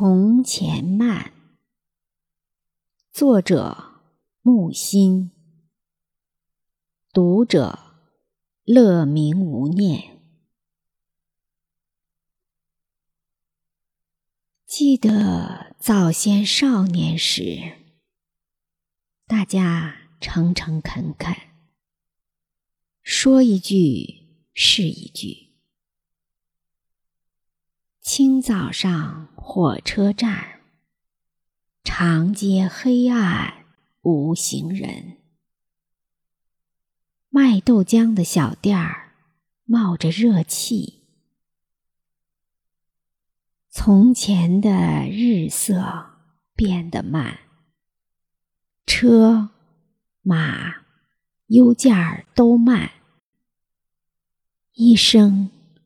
从前慢，作者木心，读者乐明无念。记得早先少年时，大家诚诚恳恳，说一句是一句。清早上，火车站，长街黑暗无行人。卖豆浆的小店儿冒着热气。从前的日色变得慢，车马邮件都慢，一生。